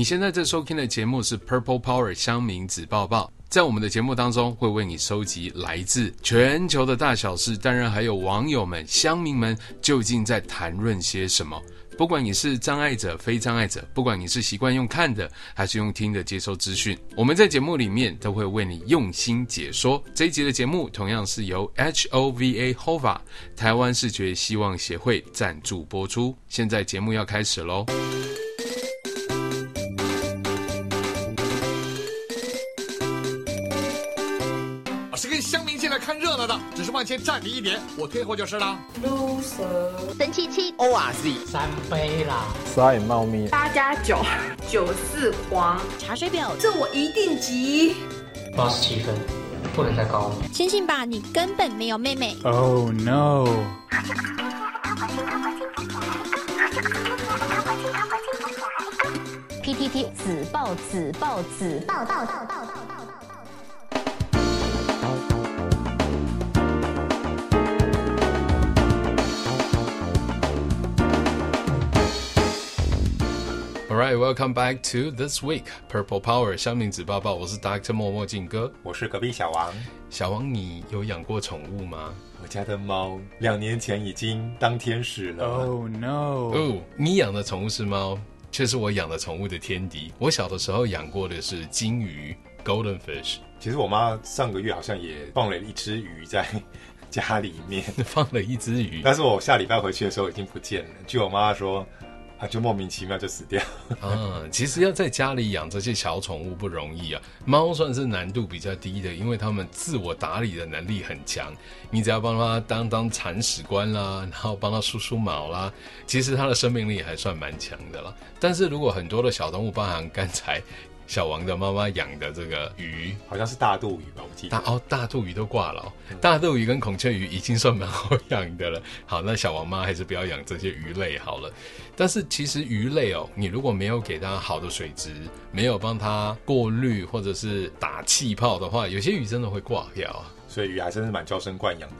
你现在在收听的节目是 Purple Power 乡民子报报，在我们的节目当中会为你收集来自全球的大小事，当然还有网友们、乡民们究竟在谈论些什么。不管你是障碍者、非障碍者，不管你是习惯用看的还是用听的接收资讯，我们在节目里面都会为你用心解说。这一集的节目同样是由 HOVA HOVA 台湾视觉希望协会赞助播出。现在节目要开始喽。只是往前站你一点，我退后就是了。loser，神七七，ORZ，三杯啦，撒野猫咪，八加九，九四黄，查水表，这我一定急。八十七分，不能再高了。醒醒吧，你根本没有妹妹。Oh no。PTT 子报子报子报报报报。Alright, welcome back to this week Purple Power 香明子抱抱。我是 Doctor 默默静哥，我是隔壁小王。小王，你有养过宠物吗？我家的猫两年前已经当天使了。Oh no！哦，你养的宠物是猫，却是我养的宠物的天敌。我小的时候养过的是金鱼 （Golden Fish）。其实我妈上个月好像也放了一只鱼在家里面，放了一只鱼。但是我下礼拜回去的时候已经不见了。据我妈说。它就莫名其妙就死掉。嗯，其实要在家里养这些小宠物不容易啊。猫算是难度比较低的，因为它们自我打理的能力很强。你只要帮它当当铲屎官啦，然后帮它梳梳毛啦，其实它的生命力还算蛮强的啦。但是如果很多的小动物，包含刚才。小王的妈妈养的这个鱼，好像是大肚鱼吧？我记得大哦，大肚鱼都挂了哦。大肚鱼跟孔雀鱼已经算蛮好养的了。好，那小王妈还是不要养这些鱼类好了。但是其实鱼类哦，你如果没有给它好的水质，没有帮它过滤或者是打气泡的话，有些鱼真的会挂掉啊。所以鱼还真是蛮娇生惯养的。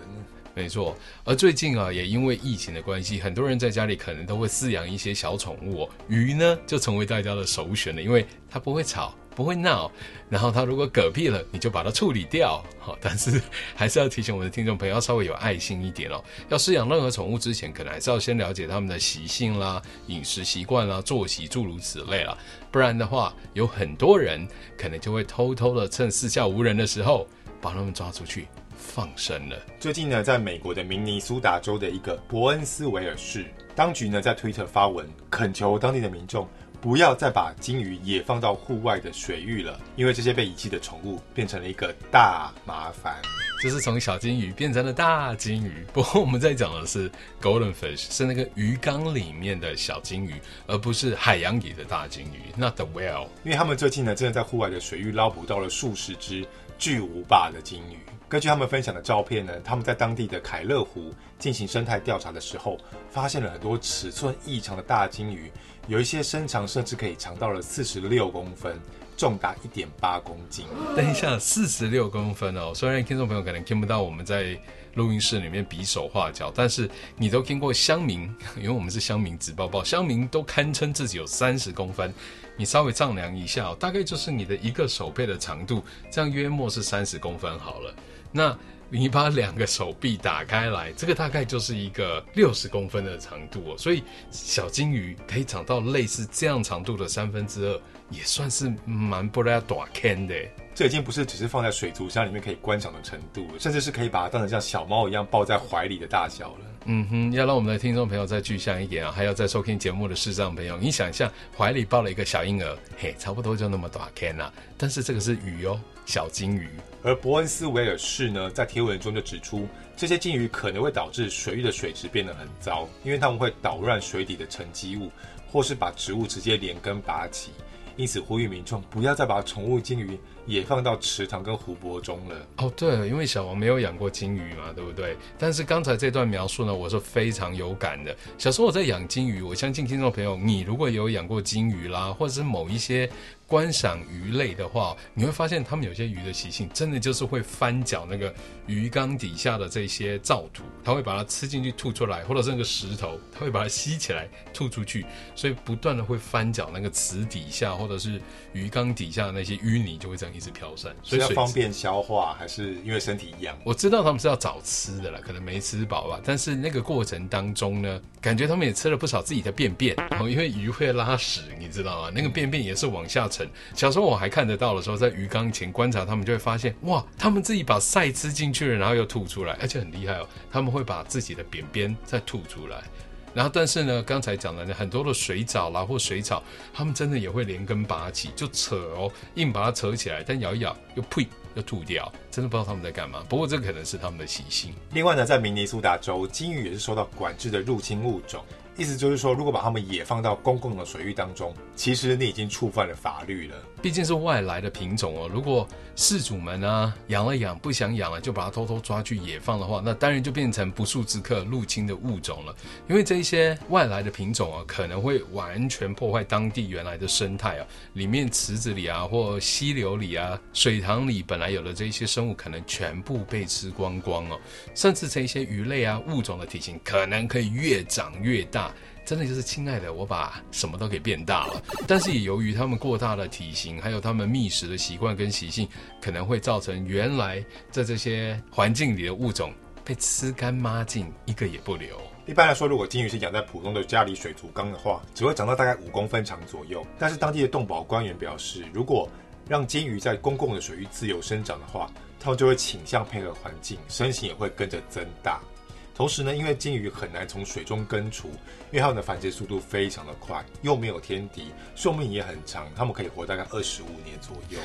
没错，而最近啊，也因为疫情的关系，很多人在家里可能都会饲养一些小宠物。鱼呢，就成为大家的首选了，因为它不会吵，不会闹，然后它如果嗝屁了，你就把它处理掉。好，但是还是要提醒我们的听众朋友，要稍微有爱心一点哦。要饲养任何宠物之前，可能还是要先了解它们的习性啦、饮食习惯啦、作息诸如此类啦，不然的话，有很多人可能就会偷偷的趁四下无人的时候，把它们抓出去。放生了。最近呢，在美国的明尼苏达州的一个伯恩斯维尔市，当局呢在推特发文，恳求当地的民众不要再把金鱼也放到户外的水域了，因为这些被遗弃的宠物变成了一个大麻烦。就是从小金鱼变成了大金鱼。不过我们在讲的是 golden fish，是那个鱼缸里面的小金鱼，而不是海洋里的大金鱼。Not the whale，因为他们最近呢，真的在户外的水域捞捕到了数十只巨无霸的金鱼。根据他们分享的照片呢，他们在当地的凯勒湖进行生态调查的时候，发现了很多尺寸异常的大金鱼，有一些身长甚至可以长到了四十六公分，重达一点八公斤。等一下，四十六公分哦！虽然听众朋友可能听不到我们在录音室里面比手画脚，但是你都听过乡民，因为我们是乡民子报报，乡民都堪称自己有三十公分。你稍微丈量一下，大概就是你的一个手背的长度，这样约莫是三十公分好了。那你把两个手臂打开来，这个大概就是一个六十公分的长度哦。所以小金鱼可以长到类似这样长度的三分之二，也算是蛮不拉大坑的。这已经不是只是放在水族箱里面可以观赏的程度了，甚至是可以把它当成像小猫一样抱在怀里的大小了。嗯哼，要让我们的听众朋友再具象一点啊，还要在收听节目的视障朋友，你想象怀里抱了一个小婴儿，嘿，差不多就那么大坑啦。但是这个是鱼哦，小金鱼。而伯恩斯维尔市呢，在贴文中就指出，这些金鱼可能会导致水域的水质变得很糟，因为它们会捣乱水底的沉积物，或是把植物直接连根拔起。因此呼吁民众不要再把宠物鲸鱼也放到池塘跟湖泊中了。哦，对，因为小王没有养过金鱼嘛，对不对？但是刚才这段描述呢，我是非常有感的。小时候我在养金鱼，我相信听众朋友，你如果有养过金鱼啦，或者是某一些。观赏鱼类的话，你会发现它们有些鱼的习性，真的就是会翻搅那个鱼缸底下的这些造土，它会把它吃进去吐出来，或者是那个石头，它会把它吸起来吐出去，所以不断的会翻搅那个池底下或者是鱼缸底下的那些淤泥，就会这样直飘散。所以要方便消化，还是因为身体一样？我知道他们是要找吃的了，可能没吃饱吧。但是那个过程当中呢，感觉他们也吃了不少自己的便便，然后因为鱼会拉屎，你知道吗？那个便便也是往下沉。小时候我还看得到的时候，在鱼缸前观察他们，就会发现哇，他们自己把鳃吃进去了，然后又吐出来，而且很厉害哦，他们会把自己的便便再吐出来。然后但是呢，刚才讲的呢很多的水藻啦或水草，它们真的也会连根拔起，就扯哦，硬把它扯起来，但咬一咬又呸又吐掉，真的不知道他们在干嘛。不过这可能是他们的习性。另外呢，在明尼苏达州，金鱼也是受到管制的入侵物种。意思就是说，如果把它们也放到公共的水域当中，其实你已经触犯了法律了。毕竟是外来的品种哦。如果饲主们啊养了养不想养了，就把它偷偷抓去野放的话，那当然就变成不速之客入侵的物种了。因为这一些外来的品种啊，可能会完全破坏当地原来的生态啊。里面池子里啊，或溪流里啊，水塘里本来有的这一些生物，可能全部被吃光光哦。甚至这些鱼类啊物种的体型，可能可以越长越大。真的就是亲爱的，我把什么都给变大了。但是也由于它们过大的体型，还有它们觅食的习惯跟习性，可能会造成原来在这些环境里的物种被吃干抹净，一个也不留。一般来说，如果金鱼是养在普通的家里水族缸的话，只会长到大概五公分长左右。但是当地的动保官员表示，如果让金鱼在公共的水域自由生长的话，它们就会倾向配合环境，身形也会跟着增大。同时呢，因为金鱼很难从水中根除，因为它们的繁殖速度非常的快，又没有天敌，寿命也很长，它们可以活大概二十五年左右。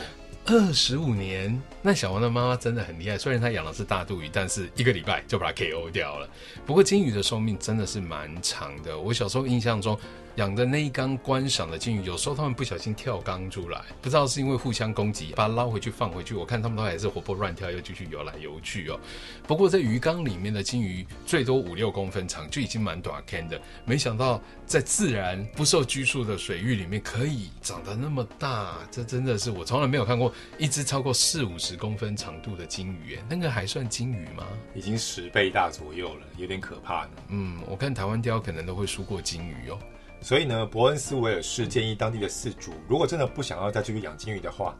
二十五年，那小王的妈妈真的很厉害。虽然她养的是大肚鱼，但是一个礼拜就把它 KO 掉了。不过金鱼的寿命真的是蛮长的。我小时候印象中。养的那一缸观赏的金鱼，有时候他们不小心跳缸出来，不知道是因为互相攻击，把它捞回去放回去。我看他们都还是活泼乱跳，又继续游来游去哦。不过在鱼缸里面的金鱼最多五六公分长，就已经蛮大颗的。没想到在自然不受拘束的水域里面，可以长得那么大，这真的是我从来没有看过一只超过四五十公分长度的金鱼。那个还算金鱼吗？已经十倍大左右了，有点可怕呢。嗯，我看台湾雕可能都会输过金鱼哦。所以呢，伯恩斯维尔市建议当地的饲主，如果真的不想要再继续养金鱼的话，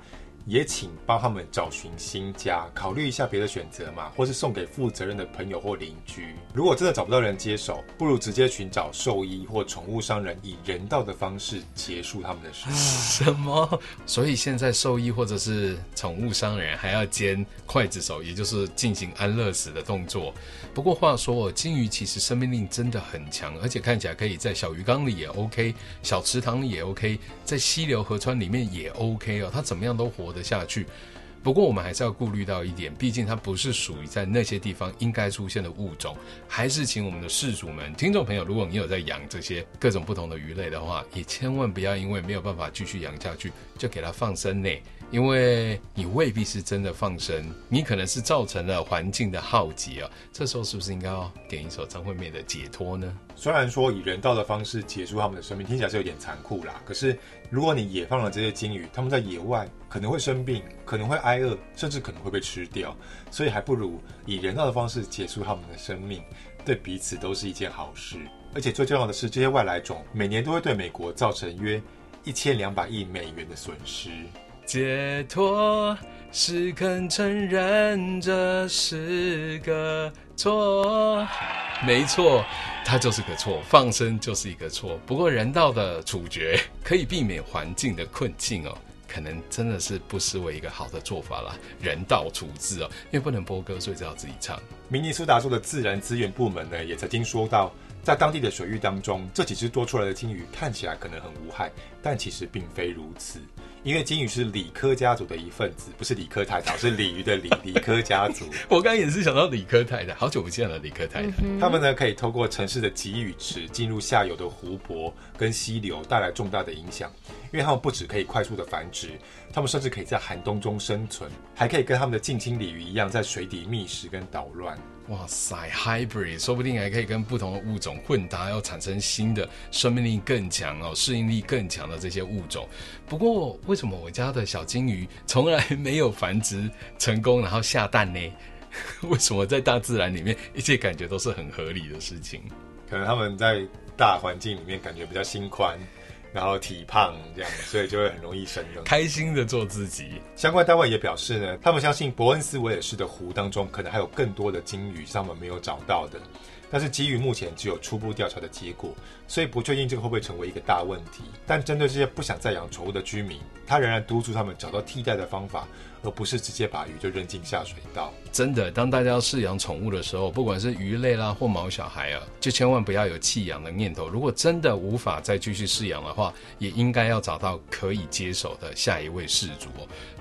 也请帮他们找寻新家，考虑一下别的选择嘛，或是送给负责任的朋友或邻居。如果真的找不到人接手，不如直接寻找兽医或宠物商人，以人道的方式结束他们的生命。什么？所以现在兽医或者是宠物商人还要兼刽子手，也就是进行安乐死的动作。不过话说，金鱼其实生命力真的很强，而且看起来可以在小鱼缸里也 OK，小池塘里也 OK，在溪流河川里面也 OK 哦，它怎么样都活得下去。不过我们还是要顾虑到一点，毕竟它不是属于在那些地方应该出现的物种。还是请我们的室主们、听众朋友，如果你有在养这些各种不同的鱼类的话，也千万不要因为没有办法继续养下去，就给它放生呢。因为你未必是真的放生，你可能是造成了环境的浩劫啊。这时候是不是应该要点一首张惠妹的《解脱》呢？虽然说以人道的方式结束他们的生命，听起来是有点残酷啦。可是如果你野放了这些金鱼，他们在野外可能会生病，可能会挨饿，甚至可能会被吃掉。所以还不如以人道的方式结束他们的生命，对彼此都是一件好事。而且最重要的是，这些外来种每年都会对美国造成约一千两百亿美元的损失。解脱是肯承认这是个错，没错，它就是个错，放生就是一个错。不过人道的处决可以避免环境的困境哦，可能真的是不失为一个好的做法啦。人道处置哦，因为不能播歌，所以只好自己唱。明尼苏达州的自然资源部门呢，也曾经说到，在当地的水域当中，这几只多出来的金鱼看起来可能很无害，但其实并非如此。因为金鱼是理科家族的一份子，不是理科太太，是鲤鱼的鲤，理科家族。我刚刚也是想到理科太太，好久不见了，理科太太。他们呢可以透过城市的集鱼池进入下游的湖泊跟溪流，带来重大的影响。因为他们不只可以快速的繁殖，他们甚至可以在寒冬中生存，还可以跟他们的近亲鲤鱼一样，在水底觅食跟捣乱。哇塞，hybrid，说不定还可以跟不同的物种混搭，要产生新的生命力更强哦，适应力更强的这些物种。不过，为什么我家的小金鱼从来没有繁殖成功，然后下蛋呢？为什么在大自然里面，一切感觉都是很合理的事情？可能他们在大环境里面感觉比较心宽。然后体胖这样，所以就会很容易生的。开心的做自己。相关单位也表示呢，他们相信伯恩斯维尔市的湖当中可能还有更多的鲸鱼是他们没有找到的，但是基于目前只有初步调查的结果，所以不确定这个会不会成为一个大问题。但针对这些不想再养宠物的居民，他仍然督促他们找到替代的方法。而不是直接把鱼就扔进下水道。真的，当大家要饲养宠物的时候，不管是鱼类啦或毛小孩啊，就千万不要有弃养的念头。如果真的无法再继续饲养的话，也应该要找到可以接手的下一位饲主。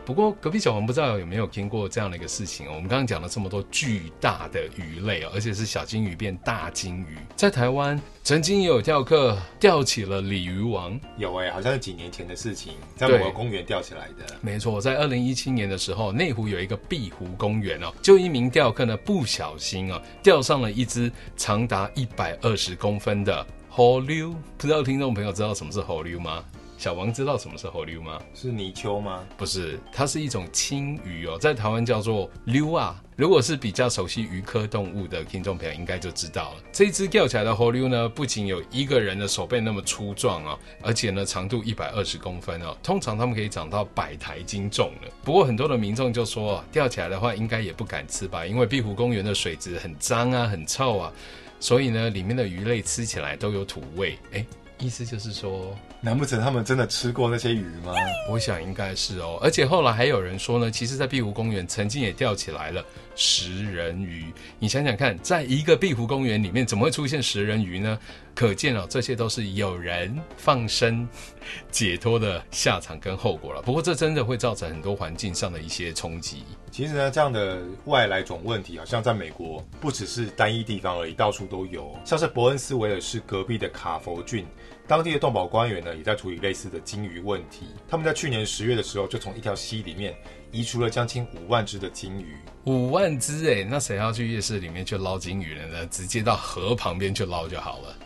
不过，隔壁小王不知道有没有听过这样的一个事情。我们刚刚讲了这么多巨大的鱼类，而且是小金鱼变大金鱼，在台湾曾经也有钓客钓起了鲤鱼王。有哎、欸，好像是几年前的事情，在某个公园钓起来的。没错，在二零一七年的时候，内湖有一个碧湖公园哦，就一名钓客呢不小心哦钓上了一只长达一百二十公分的河流。不知道听众朋友知道什么是河流吗？小王知道什么是河流吗？是泥鳅吗？不是，它是一种青鱼哦，在台湾叫做溜啊。如果是比较熟悉鱼科动物的听众朋友，应该就知道了。这只钓起来的河流呢，不仅有一个人的手背那么粗壮哦，而且呢长度一百二十公分哦，通常它们可以长到百台斤重了。不过很多的民众就说，钓起来的话应该也不敢吃吧，因为碧湖公园的水质很脏啊，很臭啊，所以呢里面的鱼类吃起来都有土味。诶意思就是说，难不成他们真的吃过那些鱼吗？我想应该是哦。而且后来还有人说呢，其实，在碧湖公园曾经也钓起来了食人鱼。你想想看，在一个碧湖公园里面，怎么会出现食人鱼呢？可见哦，这些都是有人放生解脱的下场跟后果了。不过，这真的会造成很多环境上的一些冲击。其实呢，这样的外来种问题，好像在美国不只是单一地方而已，到处都有。像是伯恩斯维尔市隔壁的卡佛郡，当地的动保官员呢，也在处理类似的鲸鱼问题。他们在去年十月的时候，就从一条溪里面移除了将近五万只的鲸鱼。五万只哎，那谁要去夜市里面去捞鲸鱼了呢？直接到河旁边去捞就好了。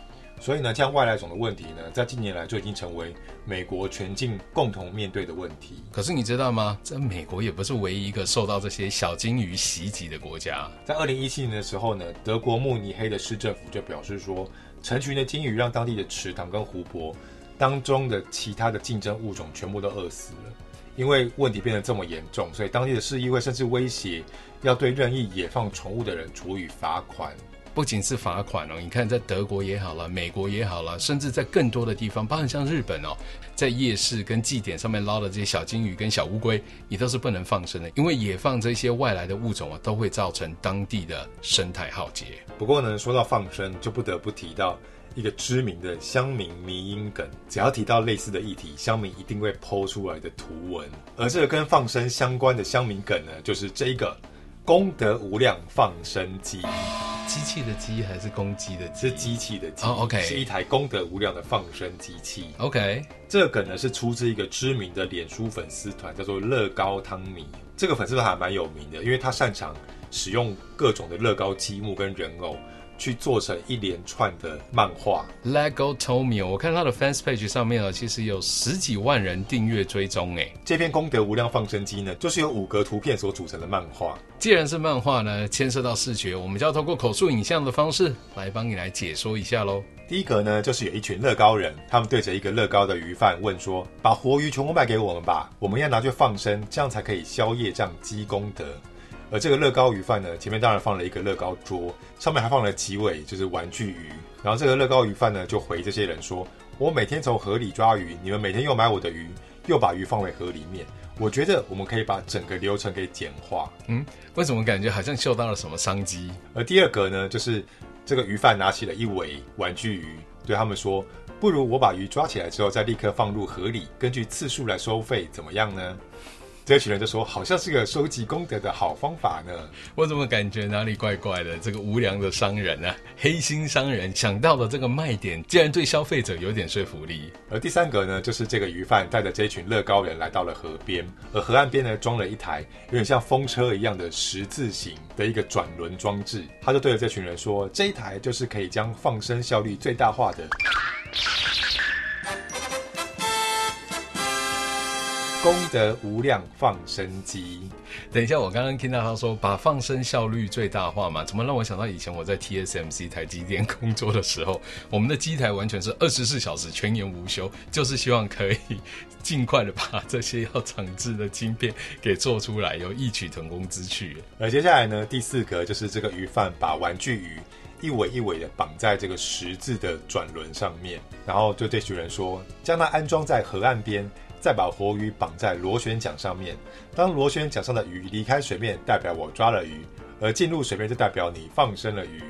所以呢，这样外来种的问题呢，在近年来就已经成为美国全境共同面对的问题。可是你知道吗？在美国也不是唯一一个受到这些小鲸鱼袭击的国家。在二零一七年的时候呢，德国慕尼黑的市政府就表示说，成群的鲸鱼让当地的池塘跟湖泊当中的其他的竞争物种全部都饿死了。因为问题变得这么严重，所以当地的市议会甚至威胁要对任意野放宠物的人处以罚款。不仅是罚款哦，你看在德国也好了，美国也好了，甚至在更多的地方，包括像日本哦，在夜市跟祭典上面捞的这些小金鱼跟小乌龟，也都是不能放生的，因为野放这些外来的物种啊，都会造成当地的生态浩劫。不过呢，说到放生，就不得不提到一个知名的乡民迷因梗，只要提到类似的议题，乡民一定会 po 出来的图文，而这个跟放生相关的乡民梗呢，就是这一个功德无量放生机。机器的机还是公鸡的鸡？是机器的机。哦，OK，是一台功德无量的放生机器。OK，这个梗呢是出自一个知名的脸书粉丝团，叫做乐高汤米。这个粉丝团还蛮有名的，因为他擅长使用各种的乐高积木跟人偶。去做成一连串的漫画。Lego Tommy，我看他的 fans page 上面啊，其实有十几万人订阅追踪。哎，这篇功德无量放生机呢，就是由五格图片所组成的漫画。既然是漫画呢，牵涉到视觉，我们就要通过口述影像的方式来帮你来解说一下喽。第一格呢，就是有一群乐高人，他们对着一个乐高的鱼贩问说：“把活鱼全部卖给我们吧，我们要拿去放生，这样才可以消业障积功德。”而这个乐高鱼贩呢，前面当然放了一个乐高桌，上面还放了几尾就是玩具鱼。然后这个乐高鱼贩呢，就回这些人说：“我每天从河里抓鱼，你们每天又买我的鱼，又把鱼放回河里面。我觉得我们可以把整个流程给简化。”嗯，为什么感觉好像嗅到了什么商机？而第二个呢，就是这个鱼贩拿起了一尾玩具鱼，对他们说：“不如我把鱼抓起来之后再立刻放入河里，根据次数来收费，怎么样呢？这群人就说，好像是个收集功德的好方法呢。我怎么感觉哪里怪怪的？这个无良的商人啊，黑心商人想到的这个卖点，竟然对消费者有点说服力。而第三个呢，就是这个鱼贩带着这群乐高人来到了河边，而河岸边呢装了一台有点像风车一样的十字形的一个转轮装置。他就对着这群人说，这一台就是可以将放生效率最大化的。功德无量放生机。等一下，我刚刚听到他说把放生效率最大化嘛，怎么让我想到以前我在 TSMC 台积电工作的时候，我们的机台完全是二十四小时全年无休，就是希望可以尽快的把这些要长制的晶片给做出来，有异曲同工之趣。而接下来呢，第四个就是这个鱼贩把玩具鱼一尾一尾的绑在这个十字的转轮上面，然后对这群人说，将它安装在河岸边。再把活鱼绑在螺旋桨上面，当螺旋桨上的鱼离开水面，代表我抓了鱼；而进入水面，就代表你放生了鱼。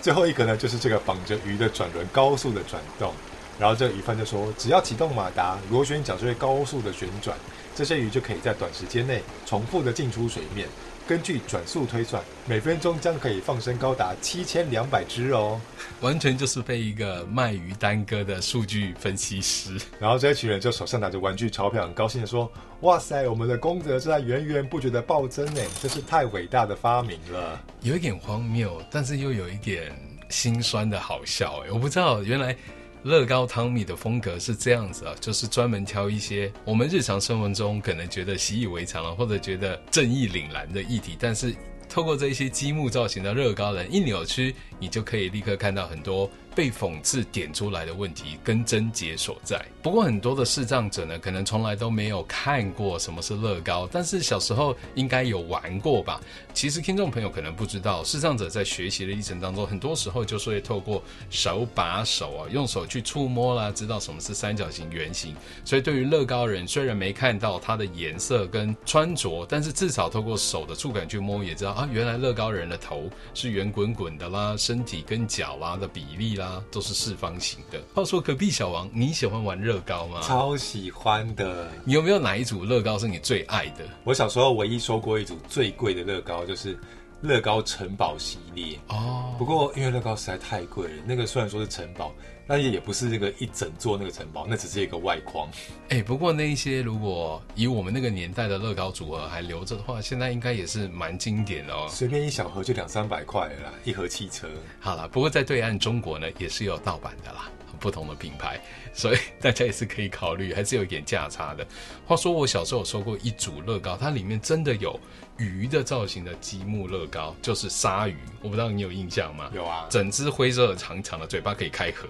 最后一个呢，就是这个绑着鱼的转轮高速的转动，然后这个鱼贩就说，只要启动马达，螺旋桨就会高速的旋转，这些鱼就可以在短时间内重复的进出水面。根据转速推算，每分钟将可以放生高达七千两百只哦，完全就是被一个卖鱼耽搁的数据分析师。然后这一群人就手上拿着玩具钞票，很高兴的说：“哇塞，我们的功德正在源源不绝的暴增呢，真是太伟大的发明了。”有一点荒谬，但是又有一点心酸的好笑哎，我不知道原来。乐高汤米的风格是这样子啊，就是专门挑一些我们日常生活中可能觉得习以为常了，或者觉得正义凛然的议题，但是透过这一些积木造型的乐高人一扭曲，你就可以立刻看到很多。被讽刺点出来的问题跟症结所在。不过很多的视障者呢，可能从来都没有看过什么是乐高，但是小时候应该有玩过吧？其实听众朋友可能不知道，视障者在学习的历程当中，很多时候就是会透过手把手啊，用手去触摸啦，知道什么是三角形、圆形。所以对于乐高人，虽然没看到它的颜色跟穿着，但是至少透过手的触感去摸，也知道啊，原来乐高人的头是圆滚滚的啦，身体跟脚啦的比例啦。都是四方形的。话说隔壁小王，你喜欢玩乐高吗？超喜欢的。你有没有哪一组乐高是你最爱的？我小时候唯一收过一组最贵的乐高，就是乐高城堡系列。哦。不过因为乐高实在太贵了，那个虽然说是城堡。那也不是这个一整座那个城堡，那只是一个外框。哎、欸，不过那一些如果以我们那个年代的乐高组合还留着的话，现在应该也是蛮经典的哦。随便一小盒就两三百块了啦，一盒汽车。好了，不过在对岸中国呢，也是有盗版的啦。不同的品牌，所以 大家也是可以考虑，还是有一点价差的。话说我小时候有收过一组乐高，它里面真的有鱼的造型的积木乐高，就是鲨鱼。我不知道你有印象吗？有啊，整只灰色的长长的嘴巴可以开合。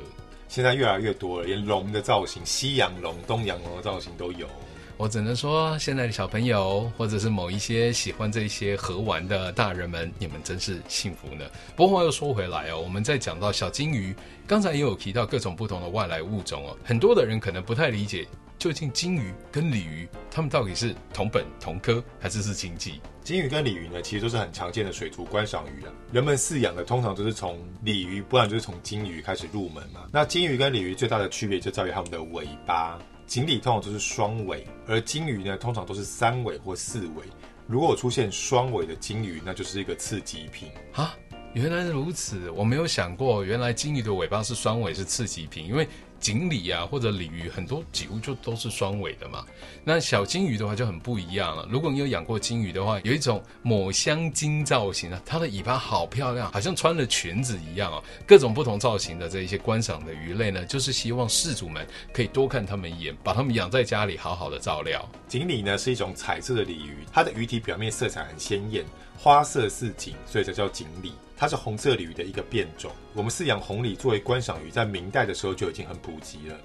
现在越来越多了，连龙的造型，西洋龙、东洋龙的造型都有。我只能说，现在的小朋友，或者是某一些喜欢这些河玩的大人们，你们真是幸福呢。不过话又说回来哦，我们在讲到小金鱼，刚才也有提到各种不同的外来物种哦，很多的人可能不太理解，究竟金鱼跟鲤鱼，它们到底是同本同科，还是是亲戚？金鱼跟鲤鱼呢，其实都是很常见的水族观赏鱼了。人们饲养的通常都是从鲤鱼，不然就是从金鱼开始入门嘛。那金鱼跟鲤鱼最大的区别就在于它们的尾巴。锦鲤通常都是双尾，而金鱼呢，通常都是三尾或四尾。如果出现双尾的金鱼，那就是一个次级品啊！原来如此，我没有想过，原来金鱼的尾巴是双尾是次级品，因为。锦鲤啊，或者鲤鱼，很多几乎就都是双尾的嘛。那小金鱼的话就很不一样了。如果你有养过金鱼的话，有一种抹香鲸造型啊，它的尾巴好漂亮，好像穿了裙子一样哦。各种不同造型的这一些观赏的鱼类呢，就是希望饲主们可以多看它们一眼，把它们养在家里，好好的照料。锦鲤呢是一种彩色的鲤鱼，它的鱼体表面色彩很鲜艳，花色似锦，所以才叫锦鲤。它是红色鲤鱼的一个变种。我们饲养红鲤作为观赏鱼，在明代的时候就已经很普及了。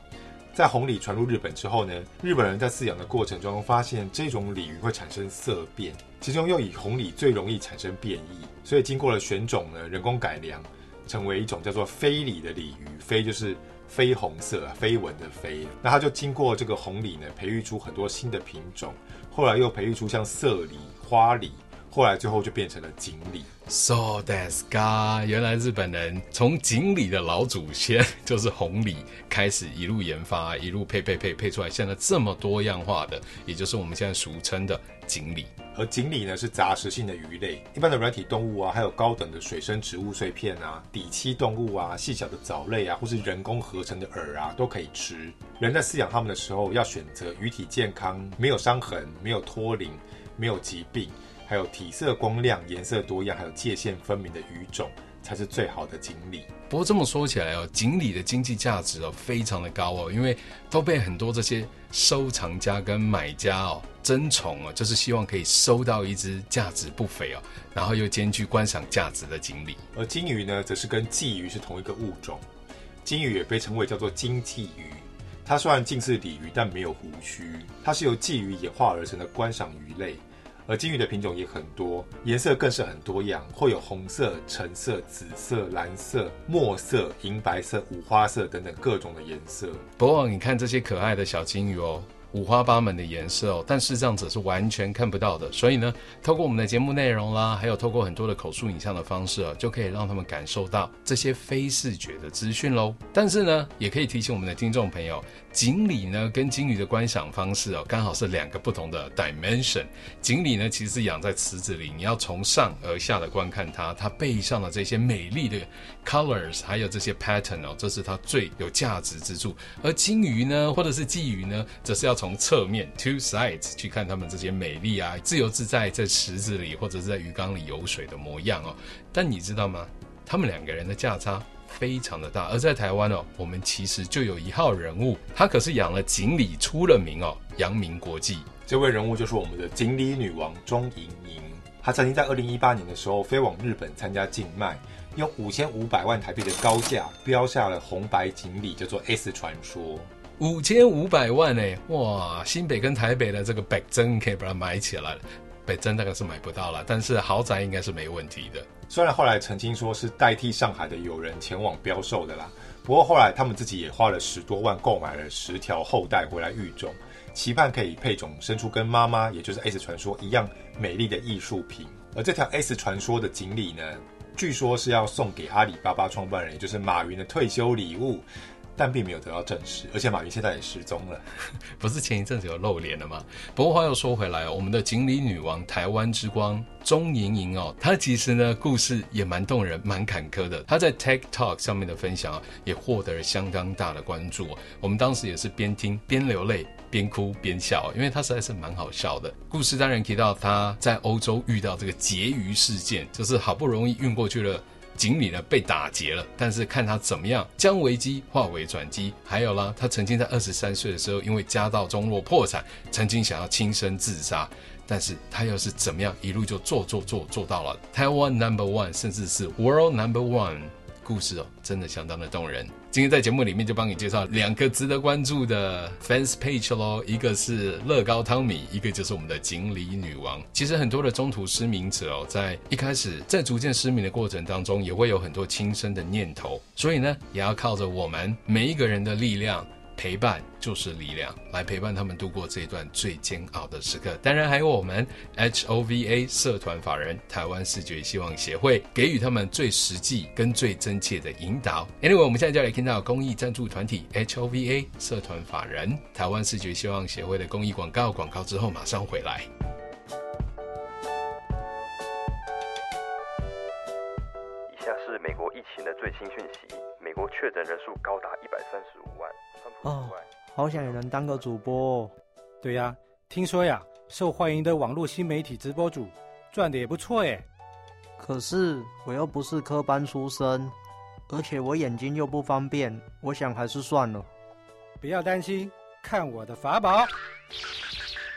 在红鲤传入日本之后呢，日本人在饲养的过程中发现这种鲤鱼会产生色变，其中又以红鲤最容易产生变异，所以经过了选种呢，人工改良，成为一种叫做飞鲤的鲤鱼。飞就是绯红色、飞蚊的飞。那它就经过这个红鲤呢，培育出很多新的品种，后来又培育出像色鲤、花鲤。后来最后就变成了锦鲤。So that's God，原来日本人从锦鲤的老祖先 就是红鲤开始一路研发，一路配配配配出来，现在这么多样化的，也就是我们现在俗称的锦鲤。而锦鲤呢是杂食性的鱼类，一般的软体动物啊，还有高等的水生植物碎片啊，底栖动物啊，细小的藻类啊，或是人工合成的饵啊，都可以吃。人在饲养它们的时候，要选择鱼体健康、没有伤痕、没有脱鳞、没有疾病。还有体色光亮、颜色多样，还有界限分明的鱼种，才是最好的锦鲤。不过这么说起来哦，锦鲤的经济价值哦非常的高哦，因为都被很多这些收藏家跟买家哦争宠哦，就是希望可以收到一只价值不菲哦，然后又兼具观赏价值的锦鲤。而金鱼呢，则是跟鲫鱼是同一个物种，金鱼也被称为叫做金鲫鱼。它虽然近似鲤鱼，但没有胡须，它是由鲫鱼演化而成的观赏鱼类。而金鱼的品种也很多，颜色更是很多样，会有红色、橙色、紫色、蓝色、墨色、银白色、五花色等等各种的颜色。不过，你看这些可爱的小金鱼哦。五花八门的颜色哦，但是这样子是完全看不到的。所以呢，透过我们的节目内容啦，还有透过很多的口述影像的方式啊，就可以让他们感受到这些非视觉的资讯喽。但是呢，也可以提醒我们的听众朋友，锦鲤呢跟金鱼的观赏方式哦，刚好是两个不同的 dimension。锦鲤呢，其实是养在池子里，你要从上而下的观看它，它背上的这些美丽的 colors，还有这些 pattern 哦，这是它最有价值之处。而金鱼呢，或者是鲫鱼呢，则是要从侧面 two sides 去看他们这些美丽啊，自由自在在池子里或者是在鱼缸里游水的模样哦。但你知道吗？他们两个人的价差非常的大。而在台湾哦，我们其实就有一号人物，他可是养了锦鲤出了名哦，扬名国际。这位人物就是我们的锦鲤女王钟莹莹。她曾经在二零一八年的时候飞往日本参加竞卖，用五千五百万台币的高价标下了红白锦鲤，叫做 S 传说。五千五百万呢？哇！新北跟台北的这个北真可以把它买起来了，北真大概是买不到了，但是豪宅应该是没问题的。虽然后来曾经说是代替上海的友人前往标售的啦，不过后来他们自己也花了十多万购买了十条后代回来育种，期盼可以配种生出跟妈妈，也就是 S 传说一样美丽的艺术品。而这条 S 传说的锦鲤呢，据说是要送给阿里巴巴创办人，也就是马云的退休礼物。但并没有得到证实，而且马云现在也失踪了，不是前一阵子有露脸了吗？不过话又说回来哦，我们的锦鲤女王、台湾之光钟莹莹哦，她其实呢故事也蛮动人、蛮坎坷的。她在 TikTok 上面的分享啊，也获得了相当大的关注。我们当时也是边听边流泪、边哭边笑，因为她实在是蛮好笑的。故事当然提到她在欧洲遇到这个劫鱼事件，就是好不容易运过去了。锦鲤呢被打劫了，但是看他怎么样将危机化为转机。还有啦，他曾经在二十三岁的时候，因为家道中落破产，曾经想要轻生自杀，但是他又是怎么样一路就做做做做到了台湾 Number One，甚至是 World Number One。故事哦，真的相当的动人。今天在节目里面就帮你介绍两个值得关注的 fans page 咯，一个是乐高汤米，一个就是我们的锦鲤女王。其实很多的中途失明者哦，在一开始在逐渐失明的过程当中，也会有很多轻生的念头，所以呢，也要靠着我们每一个人的力量。陪伴就是力量，来陪伴他们度过这一段最煎熬的时刻。当然，还有我们 HOVA 社团法人台湾视觉希望协会，给予他们最实际跟最真切的引导。Anyway，我们现在就来听到公益赞助团体 HOVA 社团法人台湾视觉希望协会的公益广告。广告之后马上回来。以下是美国疫情的最新讯息：美国确诊人数高达一百三十五万。哦，好想也能当个主播哦。对呀，听说呀，受欢迎的网络新媒体直播主赚的也不错耶。可是我又不是科班出身，而且我眼睛又不方便，我想还是算了。不要担心，看我的法宝！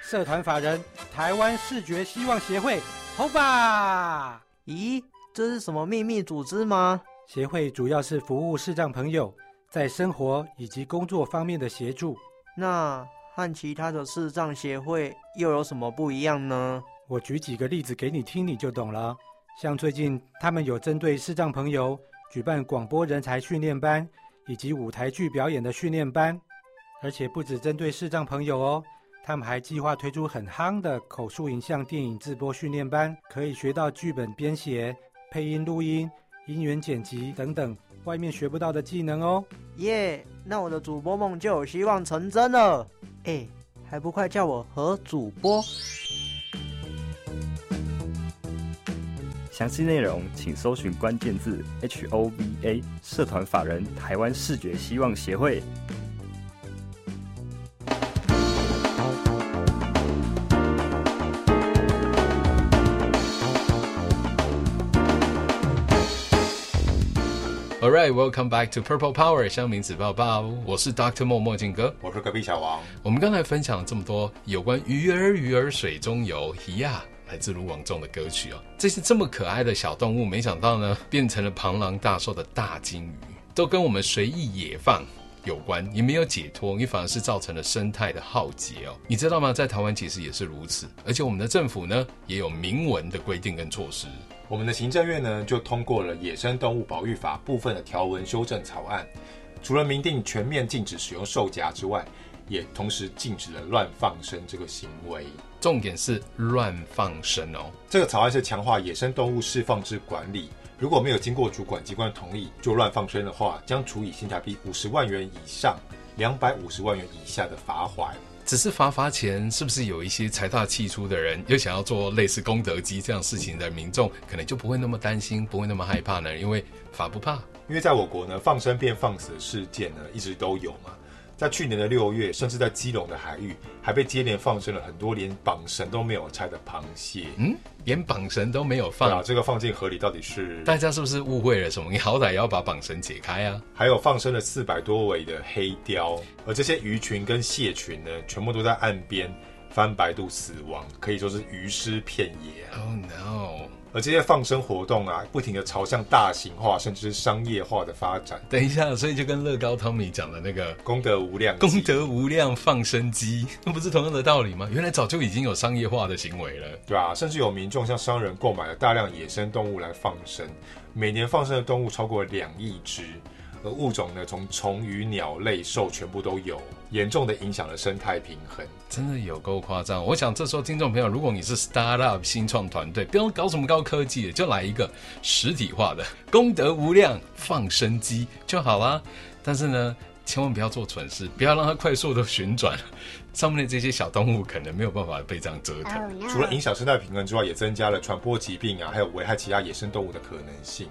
社团法人台湾视觉希望协会，好吧？咦，这是什么秘密组织吗？协会主要是服务视障朋友。在生活以及工作方面的协助，那和其他的视障协会又有什么不一样呢？我举几个例子给你听，你就懂了。像最近他们有针对视障朋友举办广播人才训练班，以及舞台剧表演的训练班，而且不只针对视障朋友哦，他们还计划推出很夯的口述影像电影制播训练班，可以学到剧本编写、配音录音、音源剪辑等等外面学不到的技能哦。耶，那我的主播梦就有希望成真了。哎，还不快叫我何主播？详细内容请搜寻关键字 HOVA 社团法人台湾视觉希望协会。All right, welcome back to Purple Power 乡民子抱抱，我是 Doctor 莫墨镜哥，我是隔壁小王。我们刚才分享了这么多有关鱼儿鱼儿水中游，咿呀，来自卢广仲的歌曲哦。这些这么可爱的小动物，没想到呢，变成了庞然大兽的大金鱼，都跟我们随意野放有关，你没有解脱，你反而是造成了生态的浩劫哦。你知道吗？在台湾其实也是如此，而且我们的政府呢，也有明文的规定跟措施。我们的行政院呢，就通过了《野生动物保育法》部分的条文修正草案，除了明定全面禁止使用兽夹之外，也同时禁止了乱放生这个行为。重点是乱放生哦。这个草案是强化野生动物释放之管理，如果没有经过主管机关同意就乱放生的话，将处以新台币五十万元以上两百五十万元以下的罚锾。只是罚罚钱，是不是有一些财大气粗的人又想要做类似功德机这样事情的民众，可能就不会那么担心，不会那么害怕呢？因为罚不怕，因为在我国呢，放生变放死的事件呢一直都有嘛。在去年的六月，甚至在基隆的海域，还被接连放生了很多连绑绳都没有拆的螃蟹。嗯，连绑绳都没有放，啊，这个放进河里到底是？大家是不是误会了什么？你好歹也要把绑绳解开啊！还有放生了四百多尾的黑鯛，而这些鱼群跟蟹群呢，全部都在岸边翻白肚死亡，可以说是鱼尸遍野啊。Oh no！而这些放生活动啊，不停地朝向大型化，甚至是商业化的发展。等一下，所以就跟乐高汤米讲的那个功德无量、功德无量放生机，那不是同样的道理吗？原来早就已经有商业化的行为了，对啊，甚至有民众向商人购买了大量野生动物来放生，每年放生的动物超过两亿只。而物种呢，从虫、鱼、鸟类、兽全部都有，严重的影响了生态平衡，真的有够夸张。我想这时候听众朋友，如果你是 startup 新创团队，不用搞什么高科技，就来一个实体化的功德无量放生机就好啦。但是呢，千万不要做蠢事，不要让它快速的旋转，上面的这些小动物可能没有办法被这样折腾。Oh, no. 除了影响生态平衡之外，也增加了传播疾病啊，还有危害其他野生动物的可能性。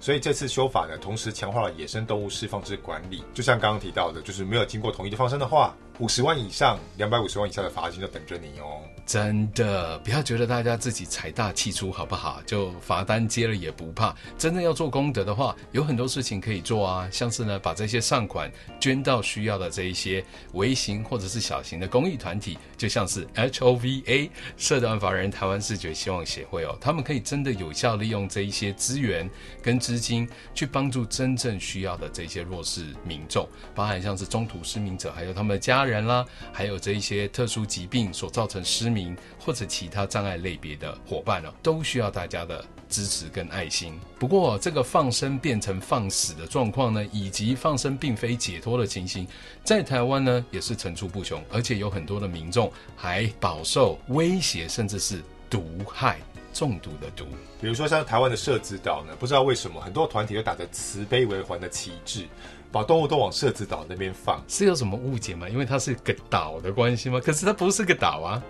所以这次修法呢，同时强化了野生动物释放之管理。就像刚刚提到的，就是没有经过同意的放生的话，五十万以上两百五十万以下的罚金就等着你哦。真的，不要觉得大家自己财大气粗好不好？就罚单接了也不怕。真的要做功德的话，有很多事情可以做啊，像是呢，把这些善款捐到需要的这一些微型或者是小型的公益团体，就像是 HOVA 社团法人台湾视觉希望协会哦，他们可以真的有效利用这一些资源跟。资金去帮助真正需要的这些弱势民众，包含像是中途失明者，还有他们的家人啦，还有这一些特殊疾病所造成失明或者其他障碍类别的伙伴哦，都需要大家的支持跟爱心。不过，这个放生变成放死的状况呢，以及放生并非解脱的情形，在台湾呢也是层出不穷，而且有很多的民众还饱受威胁，甚至是毒害。中毒的毒，比如说像台湾的社子岛呢，不知道为什么很多团体都打着慈悲为怀的旗帜，把动物都往社子岛那边放，是有什么误解吗？因为它是个岛的关系吗？可是它不是个岛啊。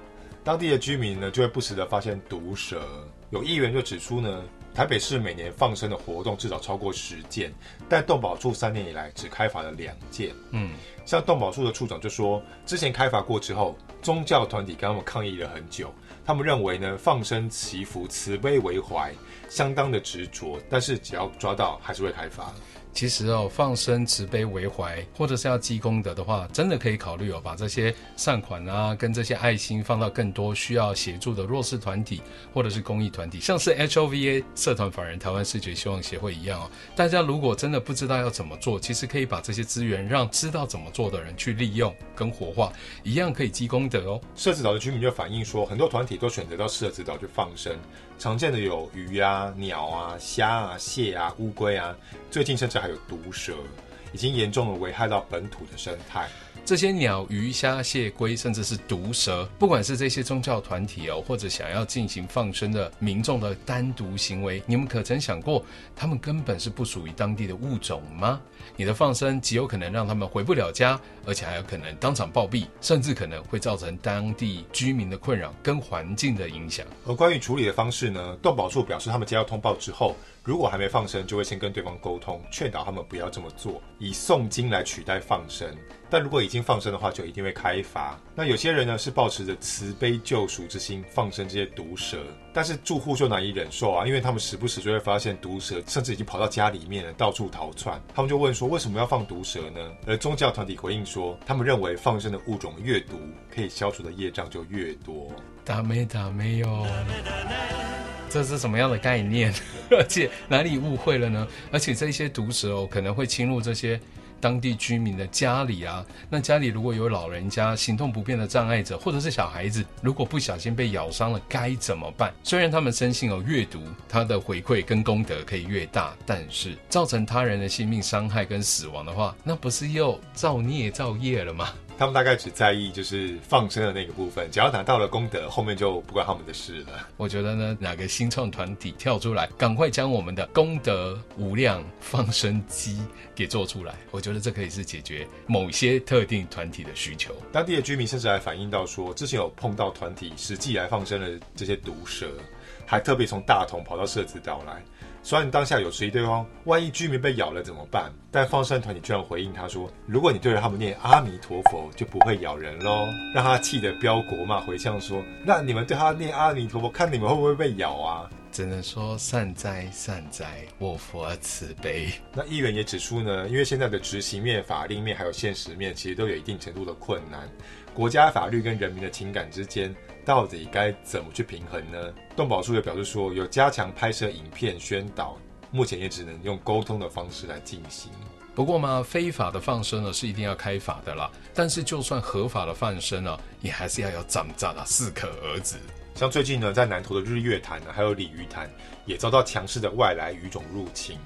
当地的居民呢，就会不时的发现毒蛇。有议员就指出呢，台北市每年放生的活动至少超过十件，但动保处三年以来只开罚了两件。嗯，像动保处的处长就说，之前开罚过之后，宗教团体跟他们抗议了很久。他们认为呢，放生祈福慈悲为怀，相当的执着，但是只要抓到，还是会开发。其实哦，放生慈悲为怀，或者是要积功德的话，真的可以考虑哦，把这些善款啊，跟这些爱心放到更多需要协助的弱势团体，或者是公益团体，像是 HOVA 社团法人台湾视觉希望协会一样哦。大家如果真的不知道要怎么做，其实可以把这些资源让知道怎么做的人去利用跟活化，一样可以积功德哦。社子岛的居民就反映说，很多团体都选择到社子岛去放生，常见的有鱼啊、鸟啊、虾啊、蟹啊、乌龟啊，最近甚至还。有毒蛇，已经严重的危害到本土的生态。这些鸟、鱼、虾、蟹、龟，甚至是毒蛇，不管是这些宗教团体哦，或者想要进行放生的民众的单独行为，你们可曾想过，他们根本是不属于当地的物种吗？你的放生极有可能让他们回不了家，而且还有可能当场暴毙，甚至可能会造成当地居民的困扰跟环境的影响。而关于处理的方式呢，动保处表示，他们接到通报之后，如果还没放生，就会先跟对方沟通，劝导他们不要这么做，以诵经来取代放生。但如果已经放生的话，就一定会开罚。那有些人呢是抱持着慈悲救赎之心放生这些毒蛇，但是住户就难以忍受啊，因为他们时不时就会发现毒蛇，甚至已经跑到家里面了，到处逃窜。他们就问说，为什么要放毒蛇呢？而宗教团体回应说，他们认为放生的物种越毒，可以消除的业障就越多。打没打没有？这是什么样的概念？而且哪里误会了呢？而且这些毒蛇哦，可能会侵入这些当地居民的家里啊。那家里如果有老人家、行动不便的障碍者，或者是小孩子，如果不小心被咬伤了，该怎么办？虽然他们深信哦，阅读它的回馈跟功德可以越大，但是造成他人的性命伤害跟死亡的话，那不是又造孽造业了吗？他们大概只在意就是放生的那个部分，只要拿到了功德，后面就不关他们的事了。我觉得呢，哪个新创团体跳出来，赶快将我们的功德无量放生机给做出来，我觉得这可以是解决某些特定团体的需求。当地的居民甚至还反映到说，之前有碰到团体实际来放生的这些毒蛇，还特别从大同跑到社子岛来。虽然当下有质疑对方，万一居民被咬了怎么办？但放生团体居然回应他说：“如果你对着他们念阿弥陀佛，就不会咬人喽。”让他气得飙国骂回呛说：“那你们对他念阿弥陀佛，看你们会不会被咬啊？”只能说善哉善哉，我佛慈悲。那议员也指出呢，因为现在的执行面、法令面还有现实面，其实都有一定程度的困难。国家法律跟人民的情感之间，到底该怎么去平衡呢？动保处也表示说，有加强拍摄影片宣导，目前也只能用沟通的方式来进行。不过嘛，非法的放生呢是一定要开法的啦。但是就算合法的放生呢，也还是要有长长的适可而止。像最近呢，在南投的日月潭呢，还有鲤鱼潭，也遭到强势的外来鱼种入侵。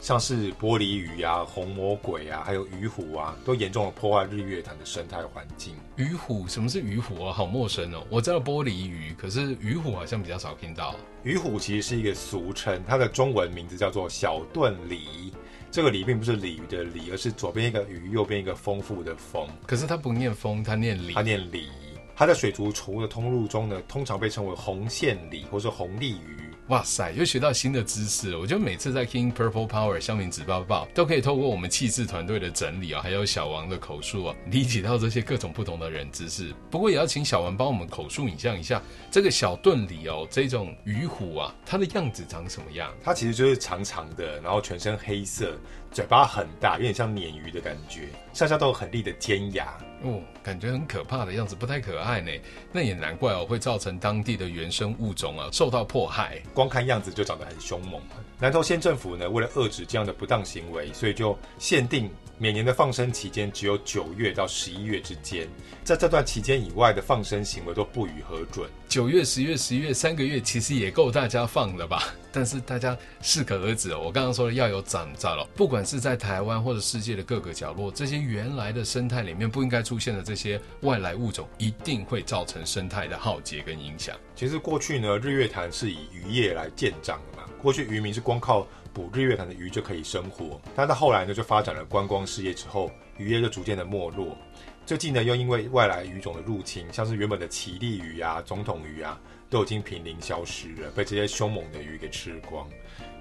像是玻璃鱼啊、红魔鬼啊，还有鱼虎啊，都严重的破坏日月潭的生态环境。鱼虎，什么是鱼虎啊？好陌生哦！我知道玻璃鱼，可是鱼虎好像比较少听到。鱼虎其实是一个俗称，它的中文名字叫做小盾鲤。这个鲤并不是鲤鱼的鲤，而是左边一个鱼，右边一个丰富的丰。可是它不念丰，它念鲤。它念鲤。它在水族宠物的通路中呢，通常被称为红线鲤或是红鲤鱼。哇塞，又学到新的知识！我觉得每次在听 Purple Power 香民纸报报，都可以透过我们气质团队的整理啊，还有小王的口述啊，理解到这些各种不同的人知识。不过也要请小王帮我们口述影像一下这个小盾鲤哦，这种鱼虎啊，它的样子长什么样？它其实就是长长的，然后全身黑色，嘴巴很大，有点像鲶鱼的感觉，上下都有很利的尖牙。哦，感觉很可怕的样子，不太可爱呢。那也难怪哦，会造成当地的原生物种啊受到迫害。光看样子就长得很凶猛。南投县政府呢，为了遏制这样的不当行为，所以就限定每年的放生期间只有九月到十一月之间，在这段期间以外的放生行为都不予核准。九月、十月、十一月三个月其实也够大家放了吧？但是大家适可而止哦。我刚刚说的要有长照了，不管是在台湾或者世界的各个角落，这些原来的生态里面不应该出现的这些外来物种，一定会造成生态的浩劫跟影响。其实过去呢，日月潭是以渔业来建长的嘛。过去渔民是光靠捕日月潭的鱼就可以生活，但到后来呢，就发展了观光事业之后，渔业就逐渐的没落。最近呢，又因为外来鱼种的入侵，像是原本的奇力鱼啊、总统鱼啊，都已经濒临消失了，被这些凶猛的鱼给吃光，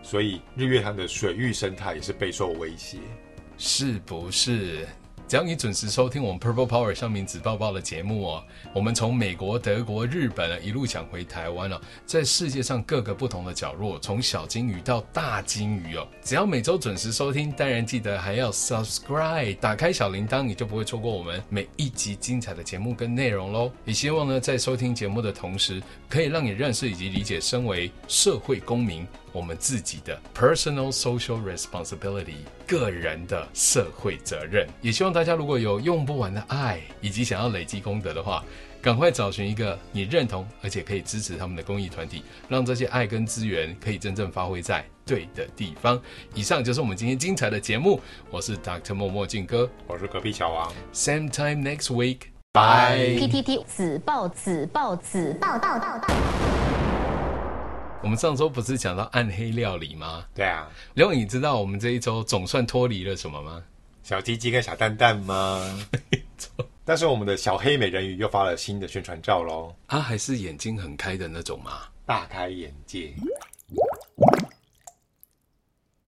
所以日月潭的水域生态也是备受威胁，是不是？只要你准时收听我们 Purple Power 上明子报报的节目哦，我们从美国、德国、日本一路讲回台湾了，在世界上各个不同的角落，从小金鱼到大金鱼哦，只要每周准时收听，当然记得还要 subscribe，打开小铃铛，你就不会错过我们每一集精彩的节目跟内容喽。也希望呢，在收听节目的同时，可以让你认识以及理解身为社会公民。我们自己的 personal social responsibility 个人的社会责任，也希望大家如果有用不完的爱，以及想要累积功德的话，赶快找寻一个你认同而且可以支持他们的公益团体，让这些爱跟资源可以真正发挥在对的地方。以上就是我们今天精彩的节目，我是 Dr. 默默静哥，我是隔壁小王，Same time next week，拜。PTT 子报子报子报报报报。我们上周不是讲到暗黑料理吗？对啊，刘颖，你知道我们这一周总算脱离了什么吗？小鸡鸡跟小蛋蛋吗？没错。但是我们的小黑美人鱼又发了新的宣传照喽！啊，还是眼睛很开的那种吗？大开眼界。